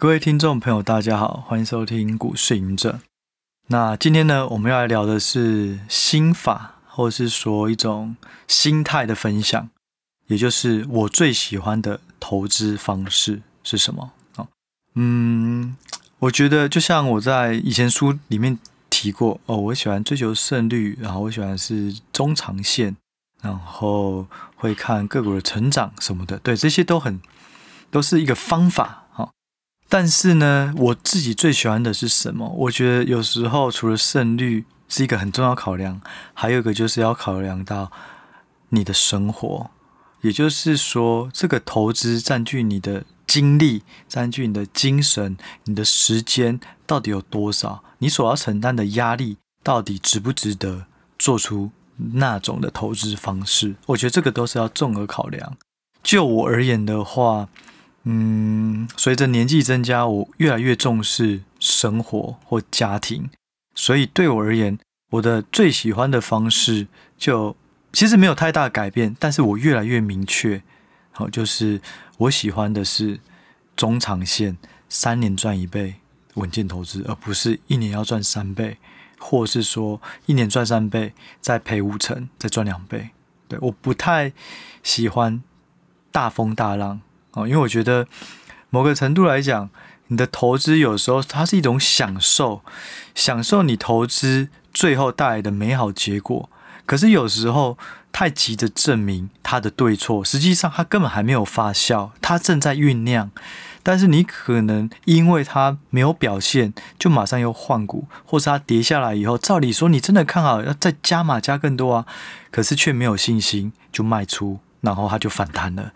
各位听众朋友，大家好，欢迎收听股市赢者。那今天呢，我们要来聊的是心法，或者是说一种心态的分享，也就是我最喜欢的投资方式是什么？哦，嗯，我觉得就像我在以前书里面提过哦，我喜欢追求胜率，然后我喜欢是中长线，然后会看个股的成长什么的，对，这些都很都是一个方法。但是呢，我自己最喜欢的是什么？我觉得有时候除了胜率是一个很重要考量，还有一个就是要考量到你的生活，也就是说，这个投资占据你的精力、占据你的精神、你的时间到底有多少？你所要承担的压力到底值不值得做出那种的投资方式？我觉得这个都是要综合考量。就我而言的话。嗯，随着年纪增加，我越来越重视生活或家庭，所以对我而言，我的最喜欢的方式就其实没有太大改变，但是我越来越明确，好，就是我喜欢的是中长线，三年赚一倍稳健投资，而不是一年要赚三倍，或是说一年赚三倍再赔五成再赚两倍。对，我不太喜欢大风大浪。哦，因为我觉得某个程度来讲，你的投资有时候它是一种享受，享受你投资最后带来的美好结果。可是有时候太急着证明它的对错，实际上它根本还没有发酵，它正在酝酿。但是你可能因为它没有表现，就马上又换股，或是它跌下来以后，照理说你真的看好要再加码加更多啊，可是却没有信心就卖出，然后它就反弹了。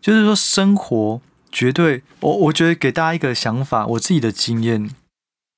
就是说，生活绝对，我我觉得给大家一个想法，我自己的经验，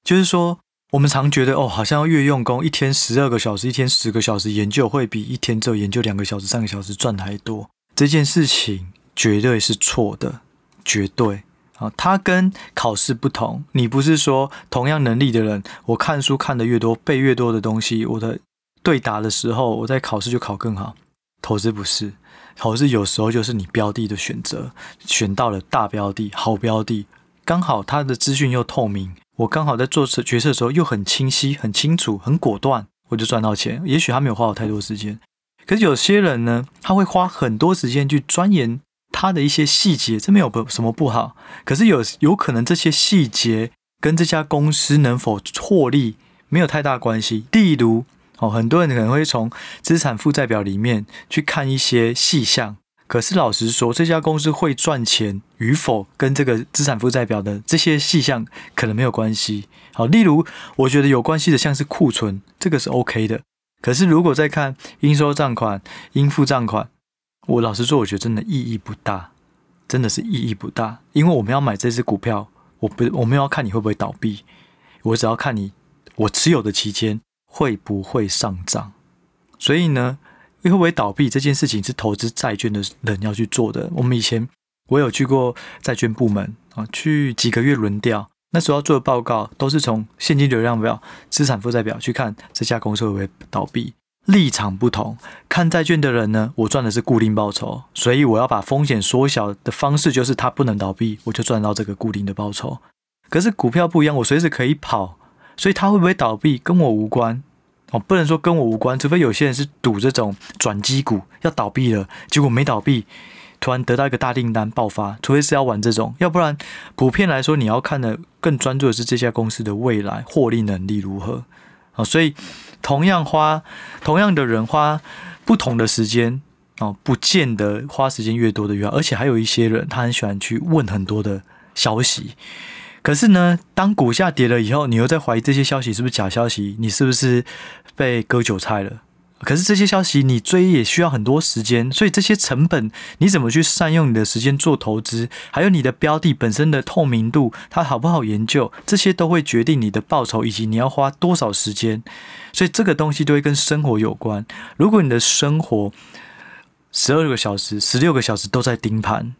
就是说，我们常觉得哦，好像要越用功，一天十二个小时，一天十个小时研究，会比一天只有研究两个小时、三个小时赚还多。这件事情绝对是错的，绝对啊！它跟考试不同，你不是说同样能力的人，我看书看得越多，背越多的东西，我的对答的时候，我在考试就考更好。投资不是。投资有时候就是你标的的选择，选到了大标的、好标的，刚好它的资讯又透明，我刚好在做决策的时候又很清晰、很清楚、很果断，我就赚到钱。也许他没有花我太多时间，可是有些人呢，他会花很多时间去钻研他的一些细节，这没有不什么不好。可是有有可能这些细节跟这家公司能否获利没有太大关系，例如。哦，很多人可能会从资产负债表里面去看一些细项，可是老实说，这家公司会赚钱与否，跟这个资产负债表的这些细项可能没有关系。好，例如我觉得有关系的，像是库存，这个是 OK 的。可是如果再看应收账款、应付账款，我老实说，我觉得真的意义不大，真的是意义不大，因为我们要买这只股票，我不，我们要看你会不会倒闭，我只要看你我持有的期间。会不会上涨？所以呢，会不会倒闭这件事情是投资债券的人要去做的。我们以前我有去过债券部门啊，去几个月轮调，那时候要做的报告都是从现金流量表、资产负债表去看这家公司会不会倒闭。立场不同，看债券的人呢，我赚的是固定报酬，所以我要把风险缩小的方式就是它不能倒闭，我就赚到这个固定的报酬。可是股票不一样，我随时可以跑。所以它会不会倒闭跟我无关哦，不能说跟我无关，除非有些人是赌这种转机股要倒闭了，结果没倒闭，突然得到一个大订单爆发，除非是要玩这种，要不然普遍来说你要看的更专注的是这家公司的未来获利能力如何啊。所以同样花同样的人花不同的时间哦，不见得花时间越多的越好，而且还有一些人他很喜欢去问很多的消息。可是呢，当股价跌了以后，你又在怀疑这些消息是不是假消息？你是不是被割韭菜了？可是这些消息你追也需要很多时间，所以这些成本你怎么去善用你的时间做投资？还有你的标的本身的透明度，它好不好研究？这些都会决定你的报酬以及你要花多少时间。所以这个东西都会跟生活有关。如果你的生活十二个小时、十六个小时都在盯盘，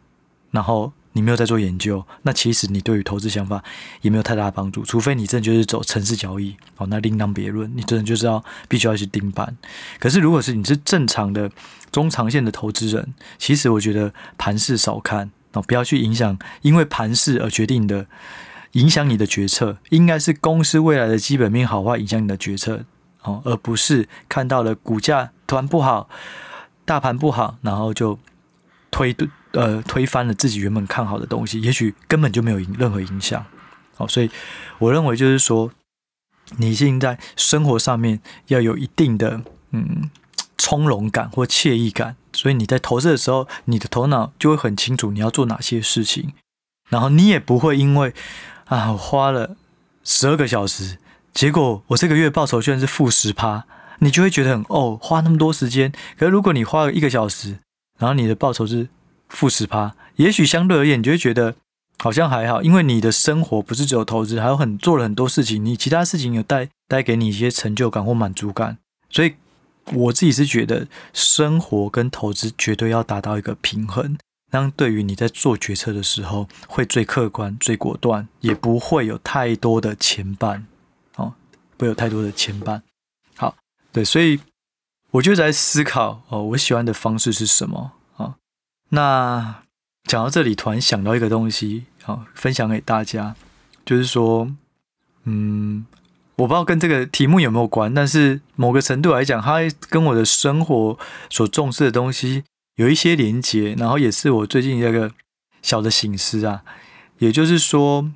然后。你没有在做研究，那其实你对于投资想法也没有太大的帮助。除非你真的就是走城市交易哦，那另当别论。你真的就是要必须要去盯盘。可是如果是你是正常的中长线的投资人，其实我觉得盘势少看哦，不要去影响，因为盘势而决定的，影响你的决策，应该是公司未来的基本面好坏影响你的决策，哦，而不是看到了股价突然不好，大盘不好，然后就推呃推翻了自己原本看好的东西，也许根本就没有影任何影响，哦，所以我认为就是说，你现在生活上面要有一定的嗯从容感或惬意感。所以你在投资的时候，你的头脑就会很清楚你要做哪些事情，然后你也不会因为啊，我花了十二个小时，结果我这个月报酬居然是负十趴，你就会觉得很哦，花那么多时间。可是如果你花了一个小时，然后你的报酬是负十趴，也许相对而言你就会觉得好像还好，因为你的生活不是只有投资，还有很做了很多事情，你其他事情有带带给你一些成就感或满足感，所以。我自己是觉得，生活跟投资绝对要达到一个平衡，那对于你在做决策的时候会最客观、最果断，也不会有太多的牵绊，哦，不会有太多的牵绊。好，对，所以我就在思考，哦，我喜欢的方式是什么？那讲到这里，突然想到一个东西，啊，分享给大家，就是说，嗯。我不知道跟这个题目有没有关，但是某个程度来讲，它跟我的生活所重视的东西有一些连接，然后也是我最近一个小的醒思啊，也就是说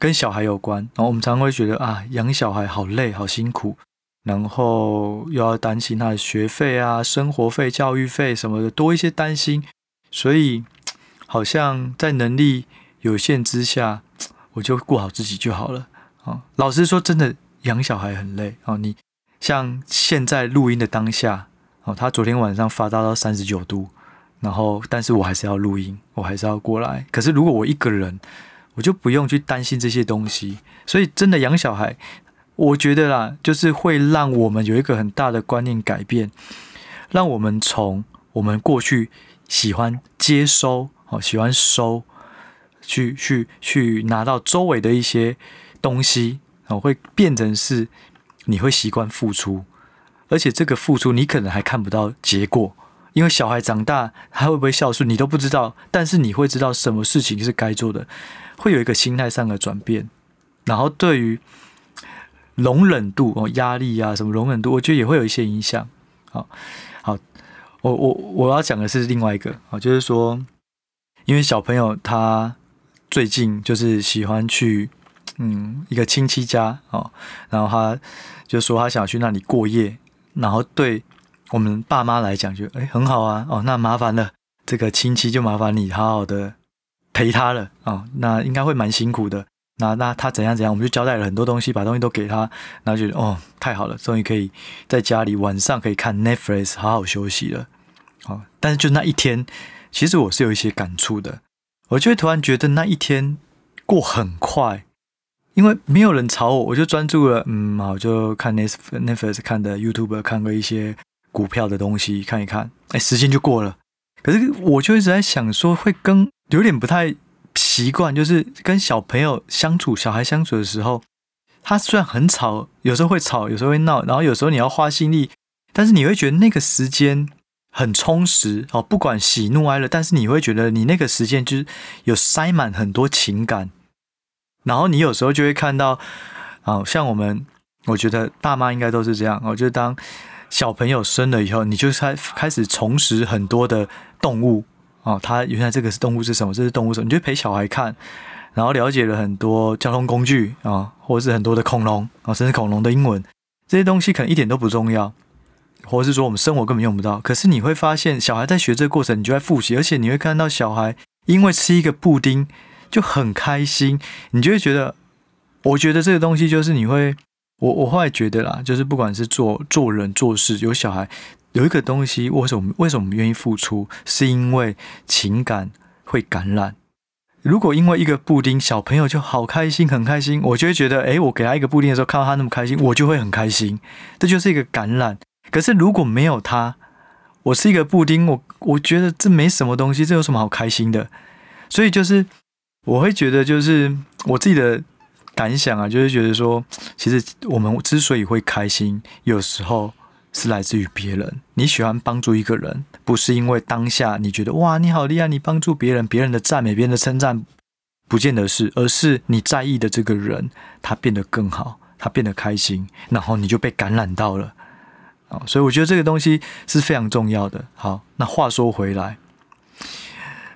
跟小孩有关。然后我们常会觉得啊，养小孩好累、好辛苦，然后又要担心他的学费啊、生活费、教育费什么的，多一些担心，所以好像在能力有限之下，我就顾好自己就好了啊。老实说，真的。养小孩很累哦，你像现在录音的当下哦，他昨天晚上发烧到三十九度，然后但是我还是要录音，我还是要过来。可是如果我一个人，我就不用去担心这些东西。所以真的养小孩，我觉得啦，就是会让我们有一个很大的观念改变，让我们从我们过去喜欢接收哦，喜欢收，去去去拿到周围的一些东西。哦，会变成是你会习惯付出，而且这个付出你可能还看不到结果，因为小孩长大他会不会孝顺你都不知道，但是你会知道什么事情是该做的，会有一个心态上的转变，然后对于容忍度哦，压力啊什么容忍度，我觉得也会有一些影响。好，好，我我我要讲的是另外一个啊，就是说，因为小朋友他最近就是喜欢去。嗯，一个亲戚家哦，然后他就说他想去那里过夜，然后对我们爸妈来讲就哎很好啊哦，那麻烦了，这个亲戚就麻烦你好好的陪他了哦，那应该会蛮辛苦的。那那他怎样怎样，我们就交代了很多东西，把东西都给他，然后觉得哦太好了，终于可以在家里晚上可以看 Netflix 好好休息了。哦，但是就那一天，其实我是有一些感触的，我就会突然觉得那一天过很快。因为没有人吵我，我就专注了。嗯，好，就看 Netflix 看的 YouTube，看个一些股票的东西，看一看。哎，时间就过了。可是我就一直在想说，会跟有点不太习惯，就是跟小朋友相处、小孩相处的时候，他虽然很吵，有时候会吵，有时候会闹，然后有时候你要花心力，但是你会觉得那个时间很充实哦。不管喜怒哀乐，但是你会觉得你那个时间就是有塞满很多情感。然后你有时候就会看到，啊，像我们，我觉得爸妈应该都是这样。我觉得当小朋友生了以后，你就开开始重拾很多的动物，哦，他原来这个是动物是什么？这是动物什么？你就陪小孩看，然后了解了很多交通工具啊，或者是很多的恐龙啊，甚至恐龙的英文这些东西可能一点都不重要，或者是说我们生活根本用不到。可是你会发现，小孩在学这个过程，你就在复习，而且你会看到小孩因为吃一个布丁。就很开心，你就会觉得，我觉得这个东西就是你会，我我后来觉得啦，就是不管是做做人做事，有小孩有一个东西，为什么为什么我们愿意付出，是因为情感会感染。如果因为一个布丁，小朋友就好开心，很开心，我就会觉得，诶，我给他一个布丁的时候，看到他那么开心，我就会很开心，这就是一个感染。可是如果没有他，我是一个布丁，我我觉得这没什么东西，这有什么好开心的？所以就是。我会觉得，就是我自己的感想啊，就是觉得说，其实我们之所以会开心，有时候是来自于别人。你喜欢帮助一个人，不是因为当下你觉得哇，你好厉害，你帮助别人，别人的赞美，别人的称赞，不见得是，而是你在意的这个人，他变得更好，他变得开心，然后你就被感染到了。所以我觉得这个东西是非常重要的。好，那话说回来，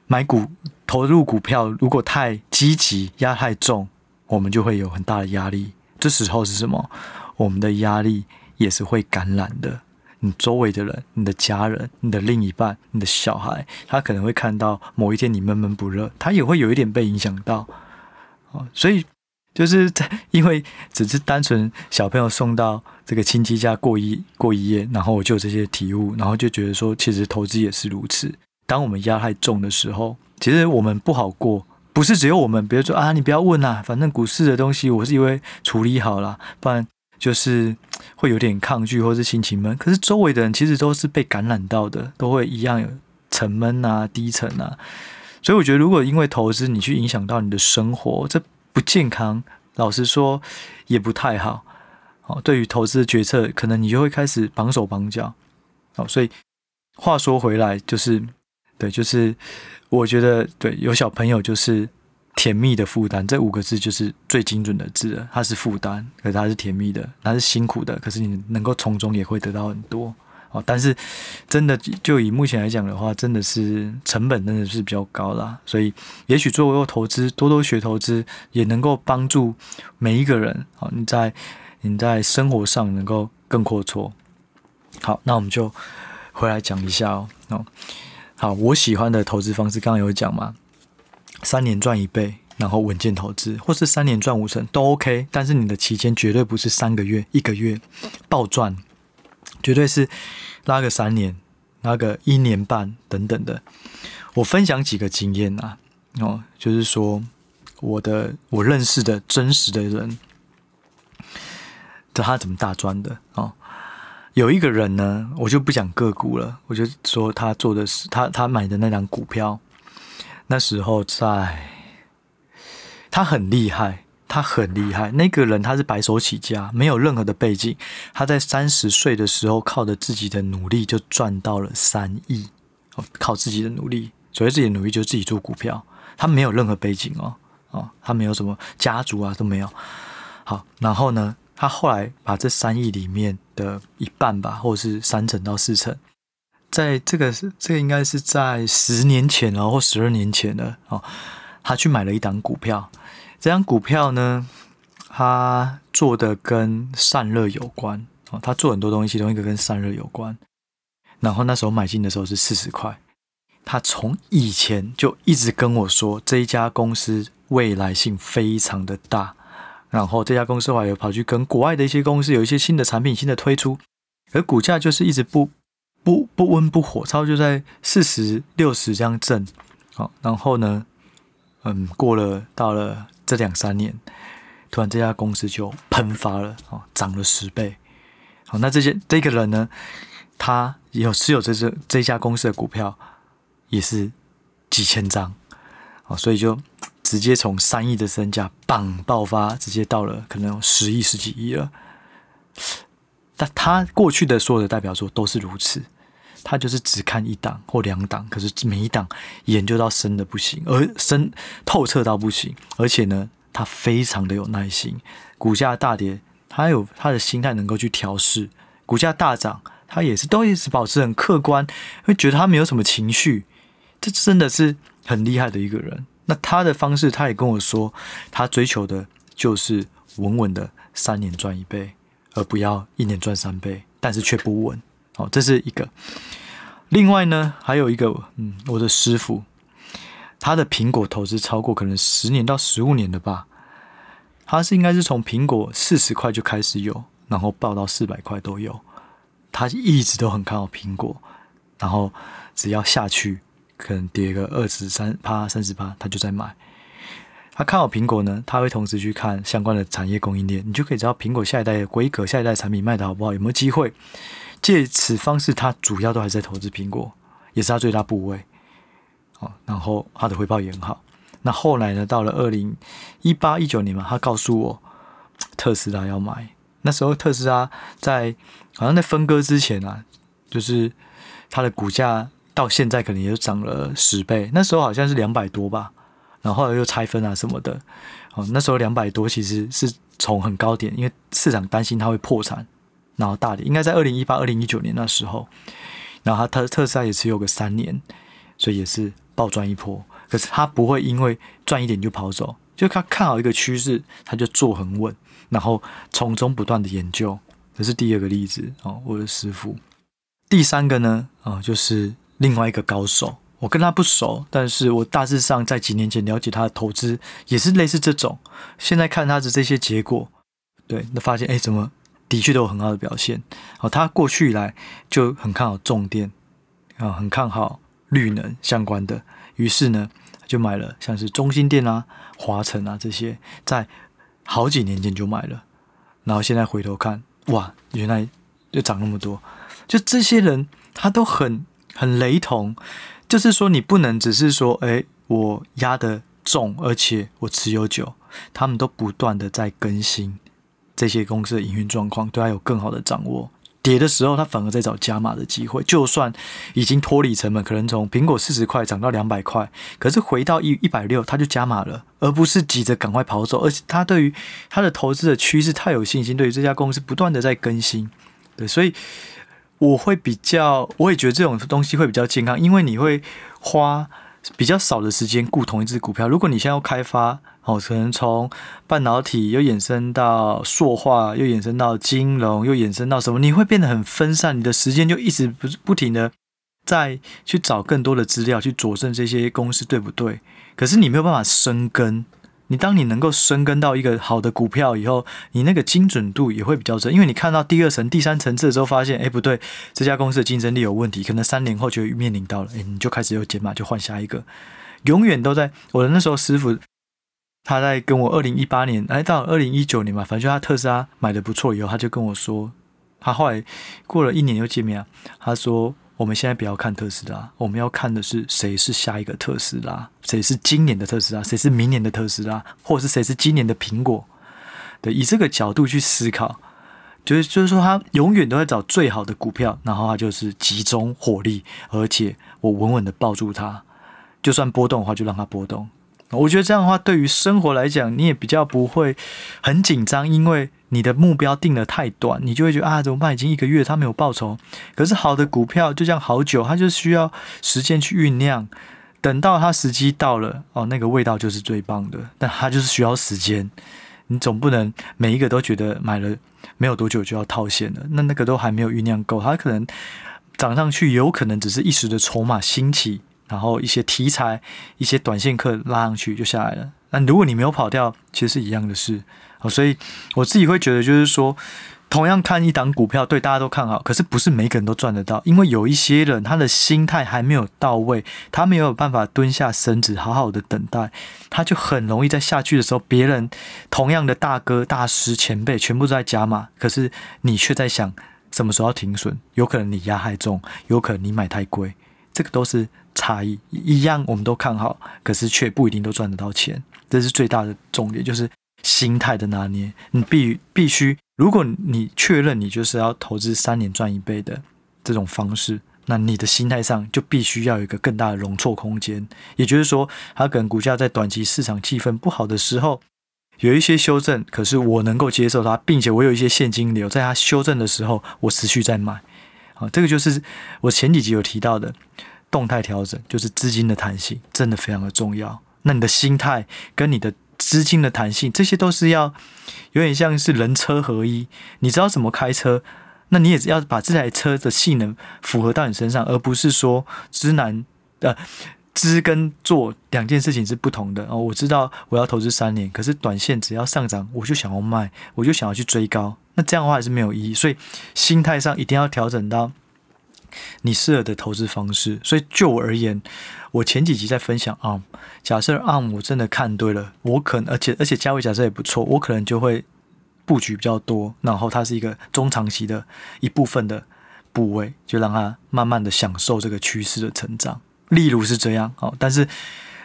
买股投入股票如果太积极，压太重，我们就会有很大的压力。这时候是什么？我们的压力也是会感染的。你周围的人、你的家人、你的另一半、你的小孩，他可能会看到某一天你闷闷不乐，他也会有一点被影响到。哦，所以就是在因为只是单纯小朋友送到这个亲戚家过一过一夜，然后我就有这些体悟，然后就觉得说，其实投资也是如此。当我们压太重的时候，其实我们不好过。不是只有我们，比如说啊，你不要问啦，反正股市的东西我是因为处理好了，不然就是会有点抗拒或是心情闷。可是周围的人其实都是被感染到的，都会一样有沉闷啊、低沉啊。所以我觉得，如果因为投资你去影响到你的生活，这不健康。老实说，也不太好。哦，对于投资的决策，可能你就会开始绑手绑脚。哦，所以话说回来，就是对，就是。我觉得对，有小朋友就是甜蜜的负担，这五个字就是最精准的字了。它是负担，可是它是甜蜜的，它是辛苦的，可是你能够从中也会得到很多哦。但是真的就以目前来讲的话，真的是成本真的是比较高啦。所以也许做投资，多多学投资，也能够帮助每一个人。好，你在你在生活上能够更阔绰。好，那我们就回来讲一下哦。哦好，我喜欢的投资方式，刚刚有讲嘛，三年赚一倍，然后稳健投资，或是三年赚五成都 OK，但是你的期间绝对不是三个月、一个月暴赚，绝对是拉个三年、拉个一年半等等的。我分享几个经验啊，哦，就是说我的我认识的真实的人，这他怎么大专的哦。有一个人呢，我就不讲个股了，我就说他做的是他他买的那档股票，那时候在，他很厉害，他很厉害。那个人他是白手起家，没有任何的背景，他在三十岁的时候靠着自己的努力就赚到了三亿，哦，靠自己的努力，所谓自己的努力就自己做股票，他没有任何背景哦，哦，他没有什么家族啊都没有。好，然后呢，他后来把这三亿里面的一半吧，或者是三成到四成，在这个是这个应该是在十年前了，或十二年前了哦。他去买了一档股票，这张股票呢，他做的跟散热有关哦，他做很多东西，其中一个跟散热有关。然后那时候买进的时候是四十块，他从以前就一直跟我说，这一家公司未来性非常的大。然后这家公司后来又跑去跟国外的一些公司有一些新的产品、新的推出，而股价就是一直不不不温不火，差不多就在四十六十这样震。好，然后呢，嗯，过了到了这两三年，突然这家公司就喷发了，哦，涨了十倍。好，那这些这个人呢，他有持有这这这家公司的股票，也是几千张，哦，所以就。直接从三亿的身价棒爆发，直接到了可能有十亿、十几亿了。但他过去的所有的代表作都是如此，他就是只看一档或两档，可是每一档研究到深的不行，而深透彻到不行。而且呢，他非常的有耐心。股价大跌，他有他的心态能够去调试；股价大涨，他也是都一直保持很客观，会觉得他没有什么情绪。这真的是很厉害的一个人。那他的方式，他也跟我说，他追求的就是稳稳的三年赚一倍，而不要一年赚三倍，但是却不稳。好，这是一个。另外呢，还有一个，嗯，我的师傅，他的苹果投资超过可能十年到十五年的吧？他是应该是从苹果四十块就开始有，然后爆到四百块都有。他一直都很看好苹果，然后只要下去。可能跌个二十三趴、三十趴，他就在买。他看好苹果呢，他会同时去看相关的产业供应链，你就可以知道苹果下一代的规格、下一代产品卖的好不好，有没有机会。借此方式，他主要都还在投资苹果，也是他最大部位。哦，然后他的回报也很好。那后来呢，到了二零一八、一九年嘛，他告诉我特斯拉要买。那时候特斯拉在好像在分割之前啊，就是它的股价到现在可能也就涨了十倍。那时候好像是两百多吧，然后后来又拆分啊什么的。哦，那时候两百多其实是从很高点，因为市场担心它会破产，然后大跌。应该在二零一八、二零一九年那时候，然后他特特斯拉也持有个三年，所以也是暴赚一波。可是他不会因为赚一点就跑走，就他看好一个趋势，他就做很稳。然后从中不断的研究，这是第二个例子哦，我的师傅。第三个呢，啊，就是另外一个高手，我跟他不熟，但是我大致上在几年前了解他的投资，也是类似这种。现在看他的这些结果，对，那发现哎，怎么的确都有很好的表现。哦，他过去以来就很看好重电，啊，很看好绿能相关的，于是呢，就买了像是中兴电啊、华晨啊这些，在。好几年前就买了，然后现在回头看，哇，原来就涨那么多。就这些人，他都很很雷同，就是说你不能只是说，哎，我压得重，而且我持有久，他们都不断的在更新这些公司的营运状况，对他有更好的掌握。跌的时候，他反而在找加码的机会。就算已经脱离成本，可能从苹果四十块涨到两百块，可是回到一一百六，他就加码了，而不是急着赶快跑走。而且他对于他的投资的趋势太有信心，对于这家公司不断的在更新。对，所以我会比较，我也觉得这种东西会比较健康，因为你会花比较少的时间顾同一只股票。如果你现在要开发，哦，可能从半导体又衍生到塑化，又衍生到金融，又衍生到什么？你会变得很分散，你的时间就一直不不停的在去找更多的资料去佐证这些公司对不对？可是你没有办法深耕。你当你能够深耕到一个好的股票以后，你那个精准度也会比较准，因为你看到第二层、第三层次的时候，发现哎不对，这家公司的竞争力有问题，可能三年后就面临到了，哎，你就开始有减码，就换下一个，永远都在我的那时候师傅。他在跟我二零一八年，哎，到二零一九年嘛，反正就他特斯拉买的不错以后，他就跟我说，他后来过了一年又见面，他说我们现在不要看特斯拉，我们要看的是谁是下一个特斯拉，谁是今年的特斯拉，谁是明年的特斯拉，或者是谁是今年的苹果，对，以这个角度去思考，就是就是说他永远都在找最好的股票，然后他就是集中火力，而且我稳稳的抱住它，就算波动的话就让它波动。我觉得这样的话，对于生活来讲，你也比较不会很紧张，因为你的目标定得太短，你就会觉得啊，怎么办？已经一个月，它没有报酬。可是好的股票就像好酒，它就需要时间去酝酿，等到它时机到了，哦，那个味道就是最棒的。但它就是需要时间，你总不能每一个都觉得买了没有多久就要套现了，那那个都还没有酝酿够，它可能涨上去，有可能只是一时的筹码兴起。然后一些题材、一些短线客拉上去就下来了。那如果你没有跑掉，其实是一样的事。好，所以我自己会觉得，就是说，同样看一档股票，对大家都看好，可是不是每个人都赚得到，因为有一些人他的心态还没有到位，他没有办法蹲下身子好好的等待，他就很容易在下去的时候，别人同样的大哥、大师、前辈全部都在加码，可是你却在想什么时候要停损，有可能你压太重，有可能你买太贵，这个都是。差异一样，我们都看好，可是却不一定都赚得到钱。这是最大的重点，就是心态的拿捏。你必必须，如果你确认你就是要投资三年赚一倍的这种方式，那你的心态上就必须要有一个更大的容错空间。也就是说，它可能股价在短期市场气氛不好的时候有一些修正，可是我能够接受它，并且我有一些现金流，在它修正的时候，我持续在买。啊，这个就是我前几集有提到的。动态调整就是资金的弹性，真的非常的重要。那你的心态跟你的资金的弹性，这些都是要有点像是人车合一。你知道怎么开车，那你也要把这台车的性能符合到你身上，而不是说知难呃知跟做两件事情是不同的哦。我知道我要投资三年，可是短线只要上涨，我就想要卖，我就想要去追高，那这样的话还是没有意义。所以心态上一定要调整到。你适合的投资方式，所以就我而言，我前几集在分享 ARM，假设 ARM 我真的看对了，我可能而且而且价位假设也不错，我可能就会布局比较多，然后它是一个中长期的一部分的部位，就让它慢慢的享受这个趋势的成长。例如是这样，哦，但是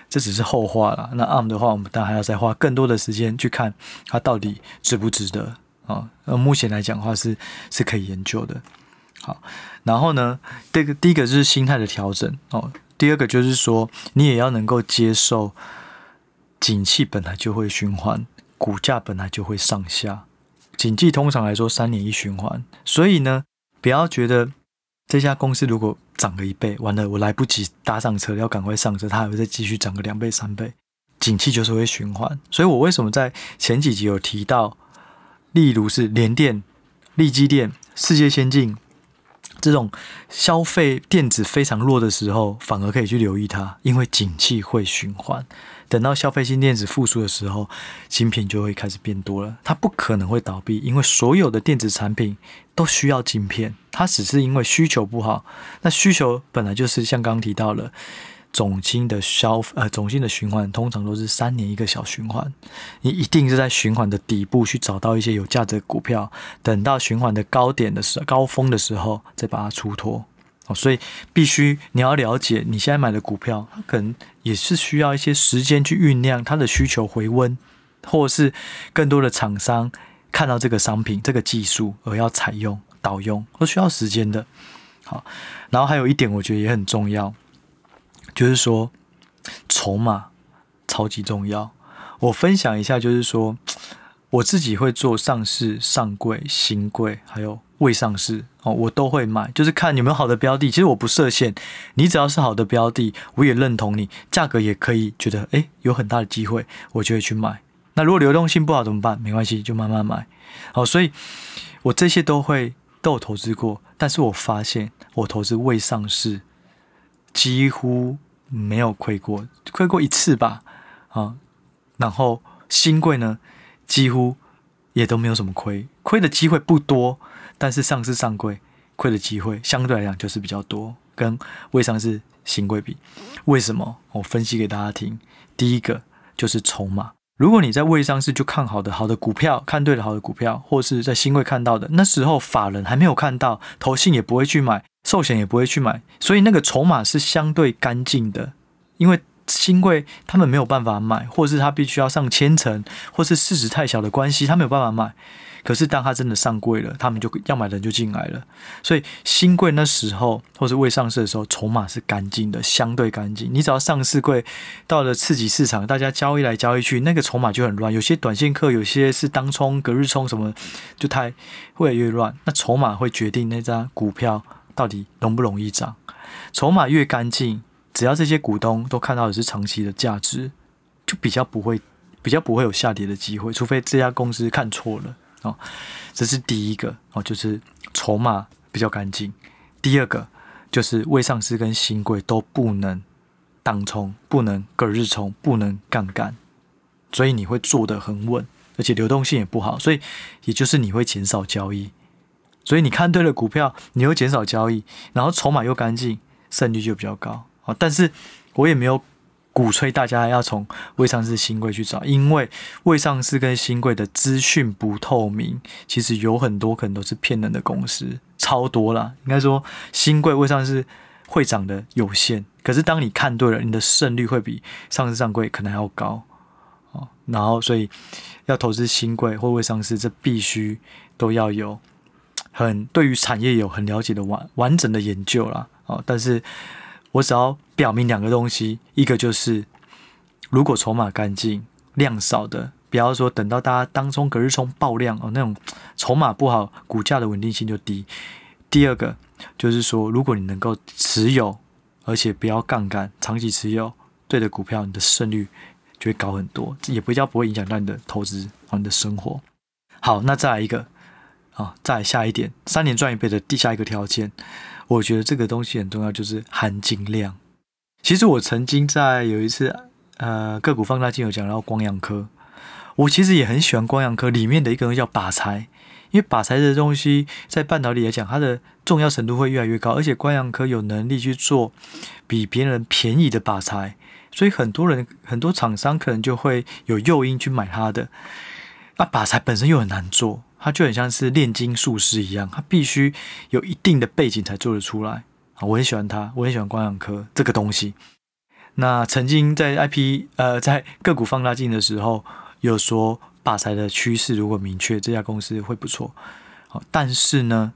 这只是后话了。那 ARM 的话，我们当然还要再花更多的时间去看它到底值不值得。啊。呃，目前来讲的话是是可以研究的。好，然后呢，这个第一个就是心态的调整哦。第二个就是说，你也要能够接受，景气本来就会循环，股价本来就会上下。景气通常来说三年一循环，所以呢，不要觉得这家公司如果涨了一倍，完了我来不及搭上车，要赶快上车，它还会再继续涨个两倍三倍。景气就是会循环，所以我为什么在前几集有提到，例如是联电、力积电、世界先进。这种消费电子非常弱的时候，反而可以去留意它，因为景气会循环。等到消费性电子复苏的时候，新品就会开始变多了。它不可能会倒闭，因为所有的电子产品都需要晶片，它只是因为需求不好。那需求本来就是像刚刚提到了。总经的消呃，总经的循环通常都是三年一个小循环，你一定是在循环的底部去找到一些有价值的股票，等到循环的高点的时候，高峰的时候再把它出脱哦。所以必须你要了解，你现在买的股票，它可能也是需要一些时间去酝酿它的需求回温，或者是更多的厂商看到这个商品、这个技术而要采用导用，都需要时间的。好，然后还有一点，我觉得也很重要。就是说，筹码超级重要。我分享一下，就是说，我自己会做上市、上柜、新柜，还有未上市哦，我都会买。就是看有没有好的标的。其实我不设限，你只要是好的标的，我也认同你，价格也可以觉得诶有很大的机会，我就会去买。那如果流动性不好怎么办？没关系，就慢慢买。好，所以我这些都会都有投资过，但是我发现我投资未上市。几乎没有亏过，亏过一次吧，啊，然后新贵呢，几乎也都没有什么亏，亏的机会不多，但是上市上柜亏的机会相对来讲就是比较多，跟未上市新贵比，为什么？我分析给大家听，第一个就是筹码，如果你在未上市就看好的好的股票，看对了好的股票，或是在新会看到的，那时候法人还没有看到，投信也不会去买。寿险也不会去买，所以那个筹码是相对干净的，因为新贵他们没有办法买，或是他必须要上千层，或是市值太小的关系，他没有办法买。可是当他真的上柜了，他们就要买的人就进来了。所以新柜那时候或是未上市的时候，筹码是干净的，相对干净。你只要上市柜到了次级市场，大家交易来交易去，那个筹码就很乱。有些短线客，有些是当冲、隔日冲什么，就太会越来越乱。那筹码会决定那张股票。到底容不容易涨？筹码越干净，只要这些股东都看到的是长期的价值，就比较不会，比较不会有下跌的机会。除非这家公司看错了哦。这是第一个哦，就是筹码比较干净。第二个就是未上市跟新贵都不能当冲，不能隔日冲，不能杠杆，所以你会做得很稳，而且流动性也不好，所以也就是你会减少交易。所以你看对了股票，你又减少交易，然后筹码又干净，胜率就比较高啊。但是我也没有鼓吹大家要从未上市新贵去找，因为未上市跟新贵的资讯不透明，其实有很多可能都是骗人的公司，超多啦。应该说新贵未上市会涨的有限，可是当你看对了，你的胜率会比上市上柜可能还要高啊。然后所以要投资新贵或未上市，这必须都要有。很对于产业有很了解的完完整的研究啦，哦，但是我只要表明两个东西，一个就是如果筹码干净、量少的，不要说等到大家当中、隔日冲爆量哦，那种筹码不好，股价的稳定性就低。第二个就是说，如果你能够持有，而且不要杠杆，长期持有对的股票，你的胜率就会高很多，也不叫不会影响到你的投资和你的生活。好，那再来一个。啊，再下一点，三年赚一倍的第下一个条件，我觉得这个东西很重要，就是含金量。其实我曾经在有一次，呃，个股放大镜有讲到光阳科，我其实也很喜欢光阳科里面的一个东西叫靶材，因为靶材的东西在半导体来讲，它的重要程度会越来越高，而且光阳科有能力去做比别人便宜的靶材，所以很多人很多厂商可能就会有诱因去买它的。那靶材本身又很难做。他就很像是炼金术师一样，他必须有一定的背景才做得出来啊。我很喜欢他，我很喜欢光阳科这个东西。那曾经在 IP 呃在个股放大镜的时候，有说把材的趋势如果明确，这家公司会不错。好，但是呢，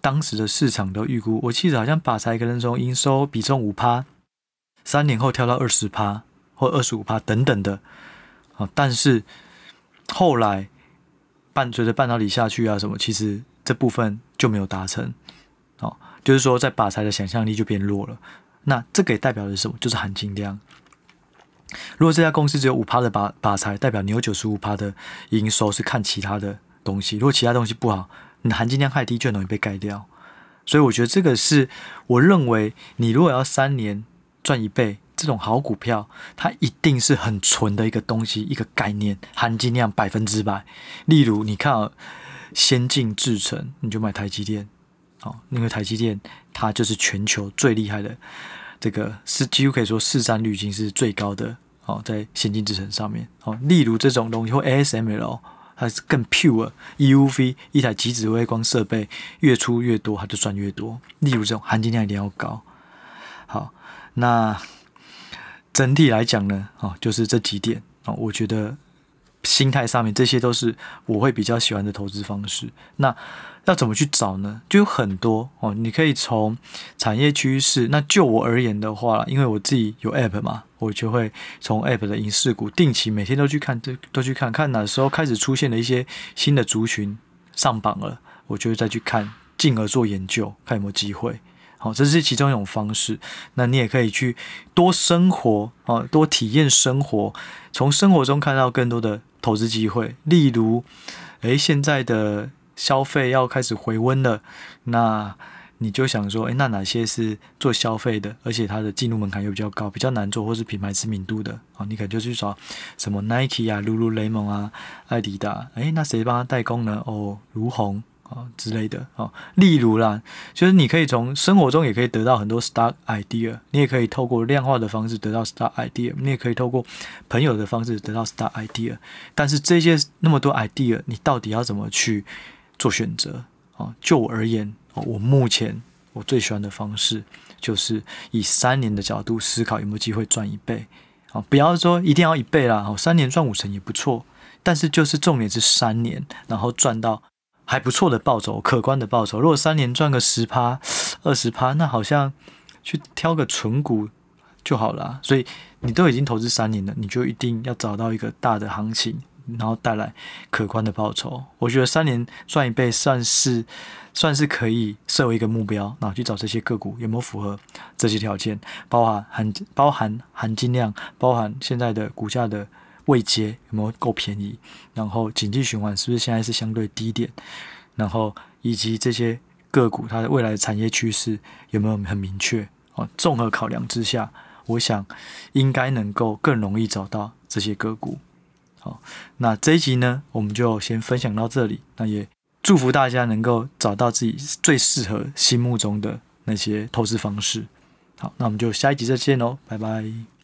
当时的市场都预估，我记得好像把材可能从营收比重五趴，三年后跳到二十趴或二十五趴等等的。好，但是后来伴随着半导体下去啊什么，其实这部分就没有达成。哦，就是说在靶材的想象力就变弱了。那这个也代表的是什么？就是含金量。如果这家公司只有五趴的靶靶材，代表你有九十五趴的营收是看其他的东西。如果其他东西不好，你的含金量太低，就很容易被盖掉。所以我觉得这个是我认为，你如果要三年赚一倍这种好股票，它一定是很纯的一个东西，一个概念，含金量百分之百。例如，你看啊，先进制程，你就买台积电，好，因为台积电它就是全球最厉害的。这个是几乎可以说市占率已经是最高的哦，在先进制程上面哦，例如这种东西或 ASML，它是更 pure EUV 一台极紫微光设备越出越多，它就赚越多。例如这种含金量一定要高。好，那整体来讲呢，哦，就是这几点哦，我觉得。心态上面，这些都是我会比较喜欢的投资方式。那要怎么去找呢？就有很多哦，你可以从产业趋势。那就我而言的话，因为我自己有 App 嘛，我就会从 App 的影视股定期每天都去看，都都去看看哪时候开始出现了一些新的族群上榜了，我就会再去看，进而做研究，看有没有机会。好，这是其中一种方式。那你也可以去多生活啊，多体验生活，从生活中看到更多的投资机会。例如，诶，现在的消费要开始回温了，那你就想说，诶，那哪些是做消费的，而且它的进入门槛又比较高，比较难做，或是品牌知名度的啊？你可能就去找什么 Nike 啊、Lululemon 啊、艾迪达。诶，那谁帮他代工呢？哦，如虹。啊之类的啊，例如啦，就是你可以从生活中也可以得到很多 start idea，你也可以透过量化的方式得到 start idea，你也可以透过朋友的方式得到 start idea。但是这些那么多 idea，你到底要怎么去做选择啊？就我而言，我目前我最喜欢的方式就是以三年的角度思考有没有机会赚一倍啊，不要说一定要一倍啦，好，三年赚五成也不错，但是就是重点是三年，然后赚到。还不错的报酬，可观的报酬。如果三年赚个十趴、二十趴，那好像去挑个存股就好了。所以你都已经投资三年了，你就一定要找到一个大的行情，然后带来可观的报酬。我觉得三年赚一倍算是算是可以设为一个目标，然后去找这些个股有没有符合这些条件，包含含包含含金量，包含现在的股价的。未接有没有够便宜？然后经济循环是不是现在是相对低点？然后以及这些个股它的未来产业趋势有没有很明确？哦，综合考量之下，我想应该能够更容易找到这些个股。好，那这一集呢，我们就先分享到这里。那也祝福大家能够找到自己最适合心目中的那些投资方式。好，那我们就下一集再见喽，拜拜。